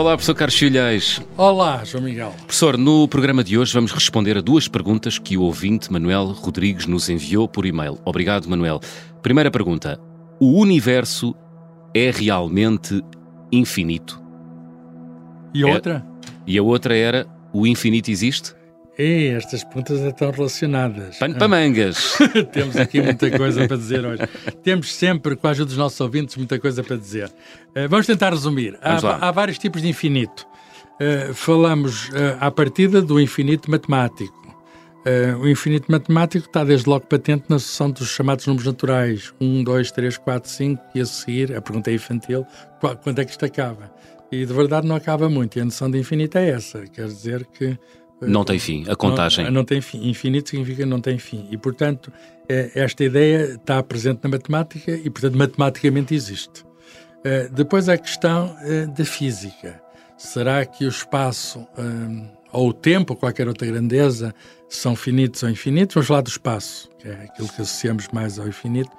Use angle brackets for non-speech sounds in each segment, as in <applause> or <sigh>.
Olá, professor Carlos Filhais. Olá, João Miguel. Professor, no programa de hoje vamos responder a duas perguntas que o ouvinte Manuel Rodrigues nos enviou por e-mail. Obrigado, Manuel. Primeira pergunta: O universo é realmente infinito? E a É- outra? E a outra era: O infinito existe? Ei, estas perguntas estão relacionadas. Pano para mangas. <laughs> Temos aqui muita coisa para dizer hoje. Temos sempre, com a ajuda dos nossos ouvintes, muita coisa para dizer. Eh, vamos tentar resumir. Há, Vamos lá. há vários tipos de infinito. Eh, falamos eh, à partida do infinito matemático. Eh, o infinito matemático está desde logo patente na sucessão dos chamados números naturais. 1, 2, 3, 4, 5 e a seguir, a pergunta é infantil, qu- quando é que isto acaba? E de verdade não acaba muito. E a noção de infinito é essa. Quer dizer que Não tem fim, a contagem. não, não tem fim. Infinito significa não tem fim. E, portanto, eh, esta ideia está presente na matemática e, portanto, matematicamente existe. Eh, Depois a questão eh, da física. Será que o espaço hum, ou o tempo, ou qualquer outra grandeza, são finitos ou infinitos? Vamos falar do espaço, que é aquilo que associamos mais ao infinito.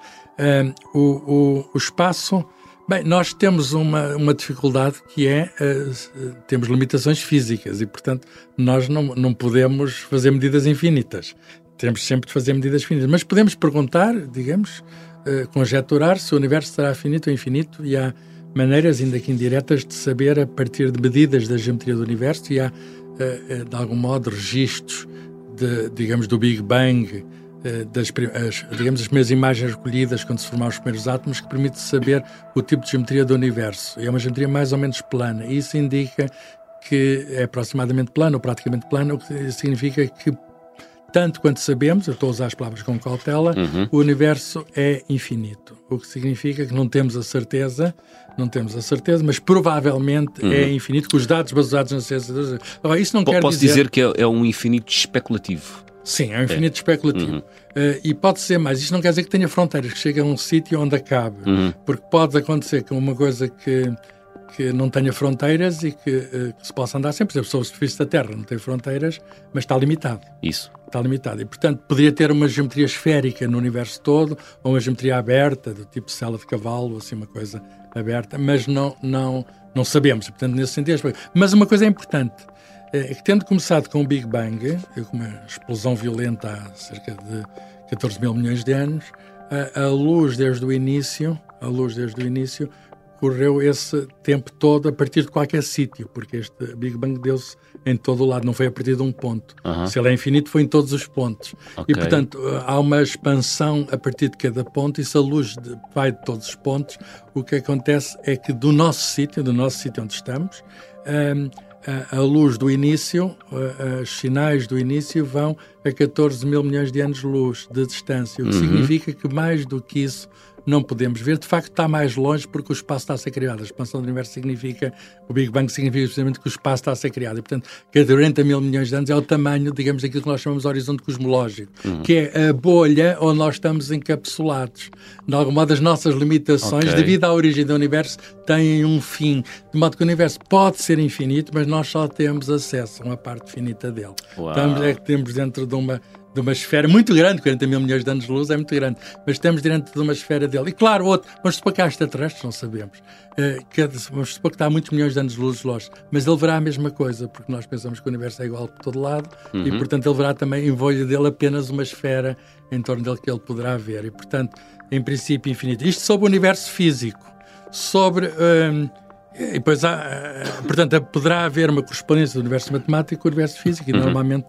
O, o- o espaço. Bem, nós temos uma, uma dificuldade que é, eh, temos limitações físicas e, portanto, nós não, não podemos fazer medidas infinitas. Temos sempre de fazer medidas finitas. Mas podemos perguntar, digamos, eh, conjecturar se o universo será finito ou infinito e há maneiras, ainda que indiretas, de saber a partir de medidas da geometria do universo e há, eh, de algum modo, registros, de, digamos, do Big Bang, das, prim- as, digamos, as primeiras imagens recolhidas quando se formaram os primeiros átomos, que permite saber o tipo de geometria do universo. É uma geometria mais ou menos plana. E isso indica que é aproximadamente plana ou praticamente plana, o que significa que, tanto quanto sabemos, eu estou a usar as palavras com cautela, o universo é infinito. O que significa que não temos a certeza, não temos a certeza, mas provavelmente é infinito, com os dados baseados na ciência. Agora, isso não Po- quer Posso dizer que é, é um infinito especulativo. Sim, é um infinito especulativo. Eh, e pode ser mais. Isto não quer dizer que tenha fronteiras, que chegue a um sítio onde acabe. Porque pode acontecer que uma coisa que, que não tenha fronteiras e que, eh, que se possa andar sempre. Por exemplo, sobre a superfície da Terra não tem fronteiras, mas está limitado. Isso. Está limitado. E, portanto, poderia ter uma geometria esférica no universo todo, ou uma geometria aberta, do tipo cela de cavalo, assim, uma coisa aberta, mas não, não, não sabemos. Portanto, nesse sentido. é. Mas uma coisa é importante. É que, tendo começado com o Big Bang, com uma explosão violenta há cerca de 14 mil milhões de anos, a, a luz desde o início, a luz desde o início, correu esse tempo todo a partir de qualquer sítio, porque este Big Bang deu-se em todo o lado, não foi a partir de um ponto. Se ele é infinito, foi em todos os pontos. Ok. E, portanto, há uma expansão a partir de cada ponto, e se a luz vai de todos os pontos, o que acontece é que do nosso sítio, do nosso sítio onde estamos, hum, a, a luz do início, os sinais do início vão a 14 mil milhões de anos-luz de distância, o que significa que mais do que isso não podemos ver. De facto, está mais longe porque o espaço está a ser criado. A expansão do universo significa, o Big Bang significa precisamente que o espaço está a ser criado. E, portanto, que 40 mil milhões de anos é o tamanho, digamos, daquilo que nós chamamos de horizonte cosmológico, que é a bolha onde nós estamos encapsulados. De algum modo, as nossas limitações, Ok. devido à origem do universo, têm um fim. De modo que o universo pode ser infinito, mas nós só temos acesso a uma parte finita dele. Uau. Estamos, é que temos dentro de uma, de uma esfera muito grande, 40 mil milhões de anos de luz é muito grande, mas estamos dentro de uma esfera dele. E claro, outro, vamos supor que há extraterrestres, não sabemos. Eh, que, vamos supor que está a muitos milhões de anos de luz longe, mas ele verá a mesma coisa, porque nós pensamos que o universo é igual por todo lado, e portanto ele verá também em volta dele apenas uma esfera em torno dele que ele poderá ver. E portanto, em princípio, infinito. Isto sobre o universo físico. Sobre. hum, e depois há, eh, portanto, poderá haver uma correspondência do universo matemático com o universo físico, e normalmente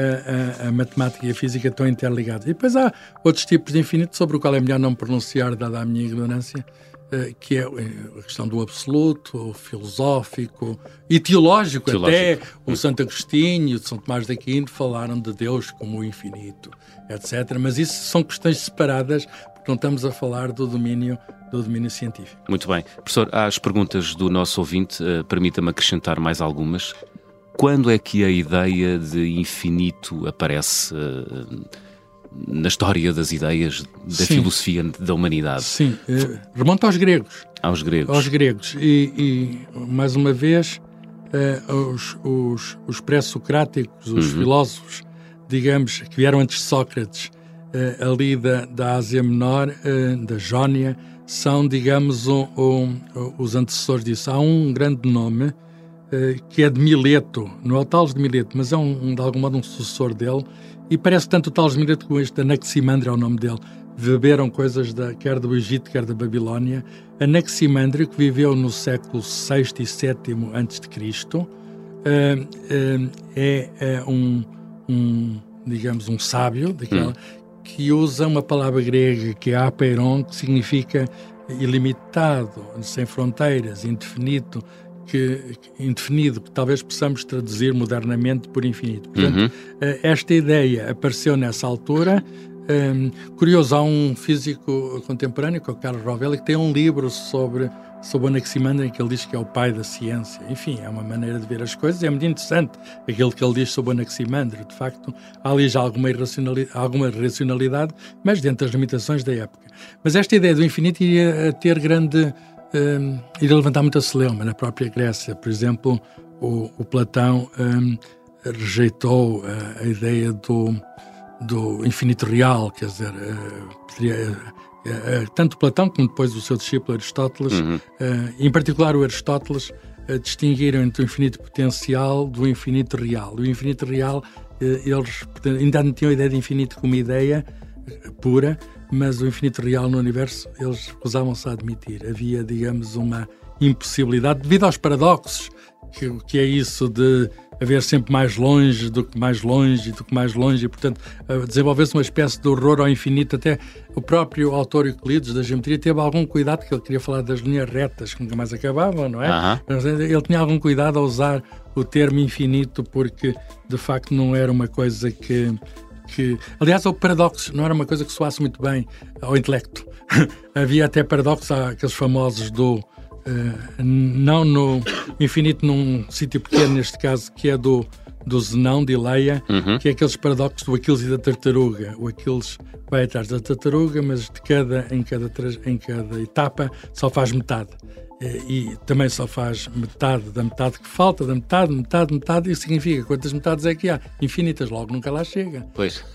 a, a- matemática e a física estão interligadas. E depois há outros tipos de infinito sobre o qual é melhor não pronunciar, dada a minha ignorância, eh, que é eh, a questão do absoluto, filosófico e teológico, até Teológico. o Santo Agostinho e o São Tomás de Aquino falaram de Deus como o infinito, etc. Mas isso são questões separadas, porque não estamos a falar do domínio, do domínio científico. Muito bem. Professor, às perguntas do nosso ouvinte, eh, permita-me acrescentar mais algumas. Quando é que a ideia de infinito aparece eh, na história das ideias da Sim. filosofia da humanidade? Sim, eh, remonta aos gregos. Aos gregos. aos gregos. E, e, mais uma vez, eh, os, os, os pré-socráticos, os filósofos, digamos, que vieram antes de Sócrates, ali da, da Ásia Menor, da Jónia, são, digamos, o- o- os antecessores disso. Há um grande nome que é de Mileto, não é o Tales de Mileto, mas é um, de algum modo um sucessor dele, e parece tanto o Tales de Mileto como este Anaximandro é o nome dele. Beberam coisas da, quer do Egito, quer da Babilónia. Anaximandro, que viveu no século VI e VII a.C., é, é um, um, digamos, um sábio daquela, hum. que usa uma palavra grega que é apeiron, que significa ilimitado, sem fronteiras, indefinido, que, indefinido, que talvez possamos traduzir modernamente por infinito. Portanto, uhum. Eh, esta ideia apareceu nessa altura. Um, curioso, há um físico contemporâneo, que é o Carlos Rovelli, que tem um livro sobre, sobre o Anaximander, em que ele diz que é o pai da ciência. Enfim, é uma maneira de ver as coisas. É muito interessante aquilo que ele diz sobre o Anaximander. De facto, há ali já alguma, irracionalidade, alguma racionalidade, mas dentro das limitações da época. Mas esta ideia do infinito iria ter grande um, iria levantar muita celeuma na própria Grécia. Por exemplo, o, o Platão um, rejeitou a, a, ideia do, do infinito real, quer dizer, uh, uh, tanto Platão como depois o seu discípulo Aristóteles, uhum. em particular o Aristóteles, distinguiram entre o infinito potencial do infinito real. O infinito real, eles ainda não tinham a ideia de infinito como ideia pura, mas o infinito real no universo eles recusavam-se a admitir. Havia, digamos, uma impossibilidade, devido aos paradoxos, que, que é isso de haver sempre mais longe do que mais longe do que mais longe, e, portanto, desenvolver-se uma espécie de horror ao infinito. Até o próprio autor Euclides da geometria teve algum cuidado, que ele queria falar das linhas retas que nunca mais acabavam, não é? Uhum. Ele tinha algum cuidado a usar o termo infinito, porque de facto não era uma coisa que que, aliás, o paradoxo não era uma coisa que soasse muito bem ao intelecto. <laughs> Havia até paradoxos, aqueles famosos do. Uh, não no infinito, num sítio pequeno, neste caso, que é do, do Zenão, de Ileia, uhum. que é aqueles paradoxos do Aquiles e da tartaruga. O Aquiles vai atrás da tartaruga, mas de cada, em, cada, em cada etapa só faz metade. Eh, e também só faz metade da metade que falta, da metade, metade, metade, isso significa quantas metades é que há? Infinitas, logo nunca lá chega. Pois. <laughs>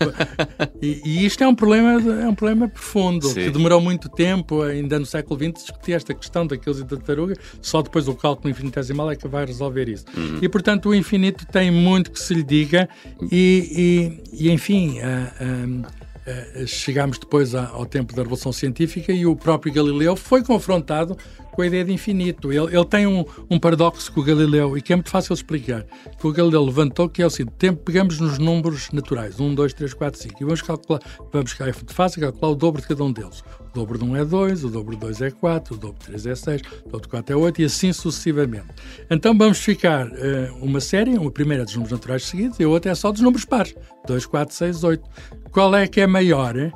E, e isto é um problema, é um problema profundo, Sim. que demorou muito tempo, ainda no século XX, discutir esta questão daqueles e da tartaruga, só depois o cálculo infinitesimal é que vai resolver isso. Uhum. E, portanto, o infinito tem muito que se lhe diga e, e, e enfim... Uh, Uh, chegámos depois ao tempo da Revolução Científica e o próprio Galileu foi confrontado com a ideia de infinito. Ele, ele tem um, um, paradoxo com o Galileu e que é muito fácil explicar. Que o Galileu levantou que é o seguinte: tempo, pegamos nos números naturais, 1, 2, 3, 4, 5, e vamos calcular, vamos de fácil calcular o dobro de cada um deles. O dobro de 1 é 2, o dobro de 2 é 4, o dobro de 3 é 6, o dobro de 4 é 8 e assim sucessivamente. Então vamos ficar uh, uma série, uma primeira é dos números naturais seguidos e a outra é só dos números pares, 2, 4, 6, 8. Qual é que é maior? Eh?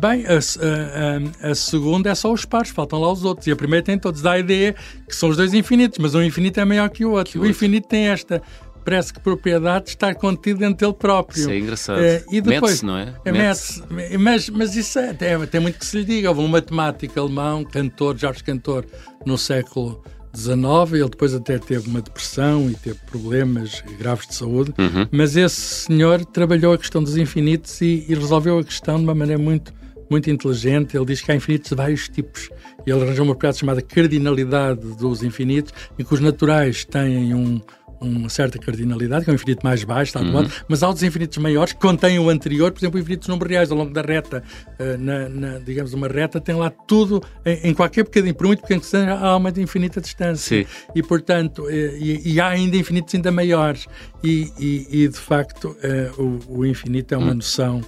Bem, a, a, a, segunda é só os pares, faltam lá os outros. E a primeira tem todos. Dá a ideia que são os dois infinitos, mas um infinito é maior que o outro. Que o outro. infinito tem esta, parece que propriedade de estar contido dentro dele próprio. Isso é engraçado. É, e depois, não é? é mas, mas isso é, tem, tem muito que se lhe diga. Houve um matemático alemão, cantor, Jorge Cantor, no século 19, ele depois até teve uma depressão e teve problemas graves de saúde, uhum. mas esse senhor trabalhou a questão dos infinitos e, e, resolveu a questão de uma maneira muito, muito inteligente. Ele diz que há infinitos de vários tipos. Ele arranjou uma propriedade chamada cardinalidade dos infinitos, em que os naturais têm um, uma certa cardinalidade, que é um infinito mais baixo, tal uhum. mas há outros infinitos maiores que contêm o anterior, por exemplo, infinitos números reais ao longo da reta. Uh, na, na, digamos, uma reta tem lá tudo, em, em, qualquer bocadinho, por muito pequeno que seja, há uma de infinita distância. Sim. E, portanto, eh, e, e, há ainda infinitos ainda maiores. E, e, e de facto, uh, o, o, infinito é uma uhum. noção,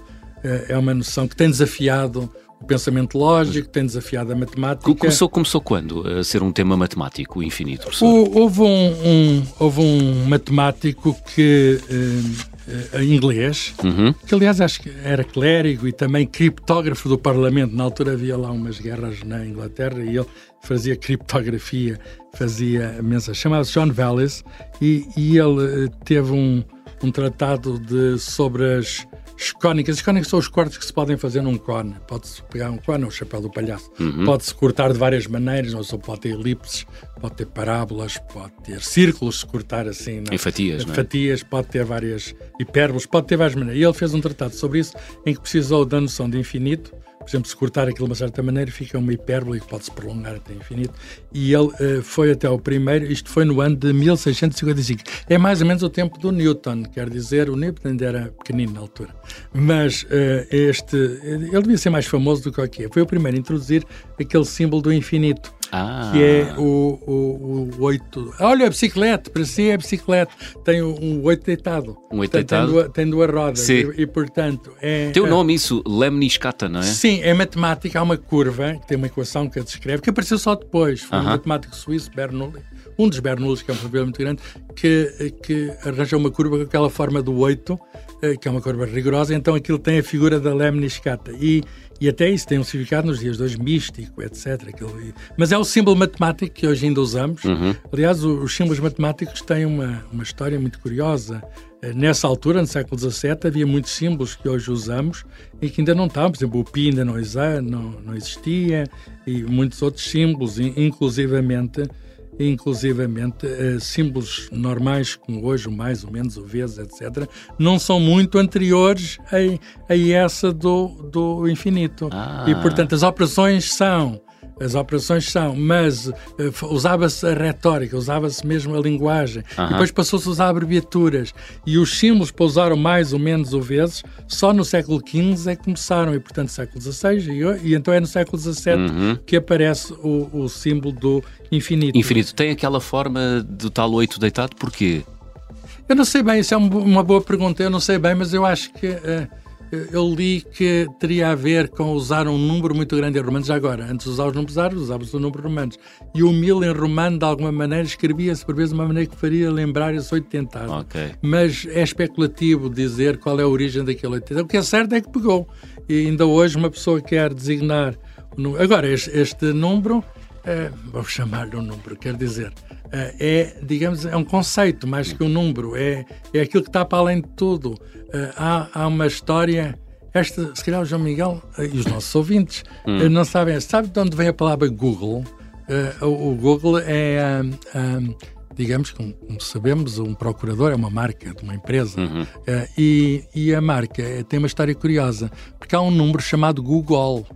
é uma noção que tem desafiado o pensamento lógico, tem desafiado a matemática. Começou, começou quando a ser um tema matemático, o infinito, professor? Houve, um, um, houve um matemático que, uh, em inglês, uhum. que aliás acho que era clérigo e também criptógrafo do Parlamento. Na altura havia lá umas guerras na Inglaterra e ele fazia criptografia, fazia mensagens. Chamava-se John Vallis e, e ele uh, teve um, um tratado de, sobre as as cónicas, as cónicas são os cortes que se podem fazer num cone. Pode-se pegar um cone, o chapéu do palhaço. Uhum. Pode-se cortar de várias maneiras, ou só pode ter elipses, pode ter parábolas, pode ter círculos, se cortar assim. Em fatias, não é? Fatias, pode ter várias hipérbolas, pode ter várias maneiras. E ele fez um tratado sobre isso em que precisou da noção de infinito por exemplo, se cortar aquilo de uma certa maneira, fica uma hipérbole que pode-se prolongar até infinito. E ele uh, foi até o primeiro, isto foi no ano de 1655. É mais ou menos o tempo do Newton, quer dizer, o Newton ainda era pequenino na altura. Mas uh, este, ele devia ser mais famoso do que o que é. Foi o primeiro a introduzir aquele símbolo do infinito. Ah. Que é o, o, o 8. Olha, a bicicleta, para si é bicicleta. Tem um 8 deitado. Um 8 tem, deitado? Tem duas, tem duas rodas. E, e, portanto, é. Tem o um nome isso, lemniscata, não é? Sim, é matemática. Há uma curva, que tem uma equação que a descreve, que apareceu só depois. Foi uh -huh. um matemático suíço, Bernoulli, um dos Bernoullis, que é um problema muito grande, que, que arranjou uma curva com aquela forma do 8, que é uma curva rigorosa. Então aquilo tem a figura da lemniscata. E e até isso tem um significado nos dias de hoje, místico, etc. Aquilo, mas é o símbolo matemático que hoje ainda usamos. Uhum. Aliás, os símbolos matemáticos têm uma, uma história muito curiosa. Nessa altura, no século XVII, havia muitos símbolos que hoje usamos e que ainda não estavam. Por exemplo, o pi ainda não, não, não existia e muitos outros símbolos, inclusivamente inclusivamente uh, símbolos normais, como hoje, o mais, o menos, o vezes, etc., não são muito anteriores a, a essa do, do infinito. Ah. E, portanto, as operações são as operações são, mas uh, usava-se a retórica, usava-se mesmo a linguagem, uh -huh. depois passou-se a usar abreviaturas e os símbolos pousaram mais ou menos ou vezes, só no século XV é que começaram, e portanto século XVI, e, e então é no século XVII uh -huh. que aparece o, o, símbolo do infinito. Infinito tem aquela forma do tal oito deitado, porquê? Eu não sei bem, isso é uma boa pergunta, eu não sei bem, mas eu acho que. Uh, eu li que teria a ver com usar um número muito grande em romanos. Já agora, antes de usar os números árabes, usava-se o número romanos. E o mil em romano, de alguma maneira, escrevia-se por vezes de uma maneira que faria lembrar esse oitentado. Okay. Mas é especulativo dizer qual é a origem daquele oitentado. O que é certo é que pegou. E ainda hoje uma pessoa quer designar... Agora, este, este número, é, vou chamar-lhe um número, quer dizer é, digamos, é um conceito mais que um número, é, é aquilo que está para além de tudo. Há, há uma história. Esta, se calhar o João Miguel e os nossos ouvintes hum. não sabem. Sabe de onde vem a palavra Google? o, Google é, digamos, como, sabemos, um procurador é uma marca de uma empresa. Uhum. e, e a marca tem uma história curiosa, porque há um número chamado Google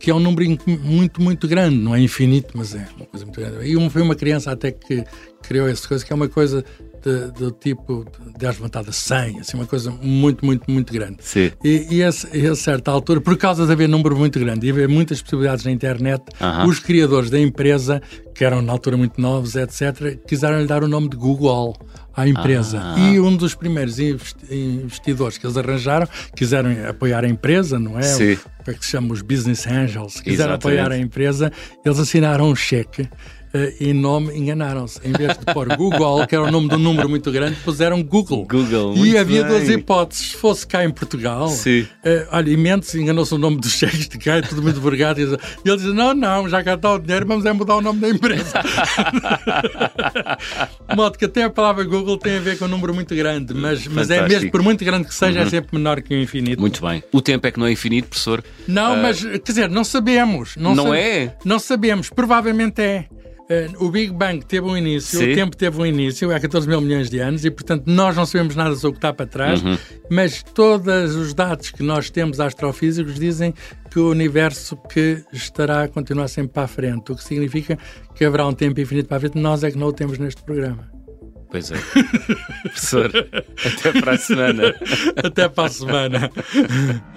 que é um número muito, muito grande, não é infinito, mas é uma coisa muito grande. E foi uma criança até que criou essa coisa, que é uma coisa do tipo de 10 levantadas 100, assim, uma coisa muito, muito, muito grande. Sim. E, e, a, e, a, certa altura, por causa de haver número muito grande e haver muitas possibilidades na internet, uh -huh. os criadores da empresa, que eram na altura muito novos, etc., quiseram lhe dar o nome de Google à empresa. Ah. E um dos primeiros investidores que eles arranjaram, quiseram apoiar a empresa, não é? Sim. O que se chama os business angels, quiseram Exatamente. apoiar a empresa, eles assinaram um cheque Uh, e nome enganaram-se. Em vez de pôr Google, que era o nome de um número muito grande, puseram Google. Google. E havia bem. duas hipóteses. Se fosse cá em Portugal, Sim. Uh, olha, e Mendes enganou-se o nome dos cheques de cá, tudo muito vergado. E ele diz: Não, não, já cá está o dinheiro, vamos é mudar o nome da empresa. de <laughs> modo que até a palavra Google tem a ver com um número muito grande, mas, mas é mesmo, por muito grande que seja, Uhum. é sempre menor que o infinito. Muito bem. O tempo é que não é infinito, professor? Não, Uh, mas, quer dizer, não sabemos. Não, Não sa- é? Não sabemos. Provavelmente é. Eh, o Big Bang teve um início, Sim. o tempo teve um início, há 14 mil milhões de anos, e portanto nós não sabemos nada sobre o que está para trás, Uhum. mas todos os dados que nós temos astrofísicos dizem que o universo que estará a continuar sempre para a frente, o que significa que haverá um tempo infinito para a frente, nós é que não o temos neste programa. Pois é. <laughs> professor, até para a semana. Até para a semana. <laughs>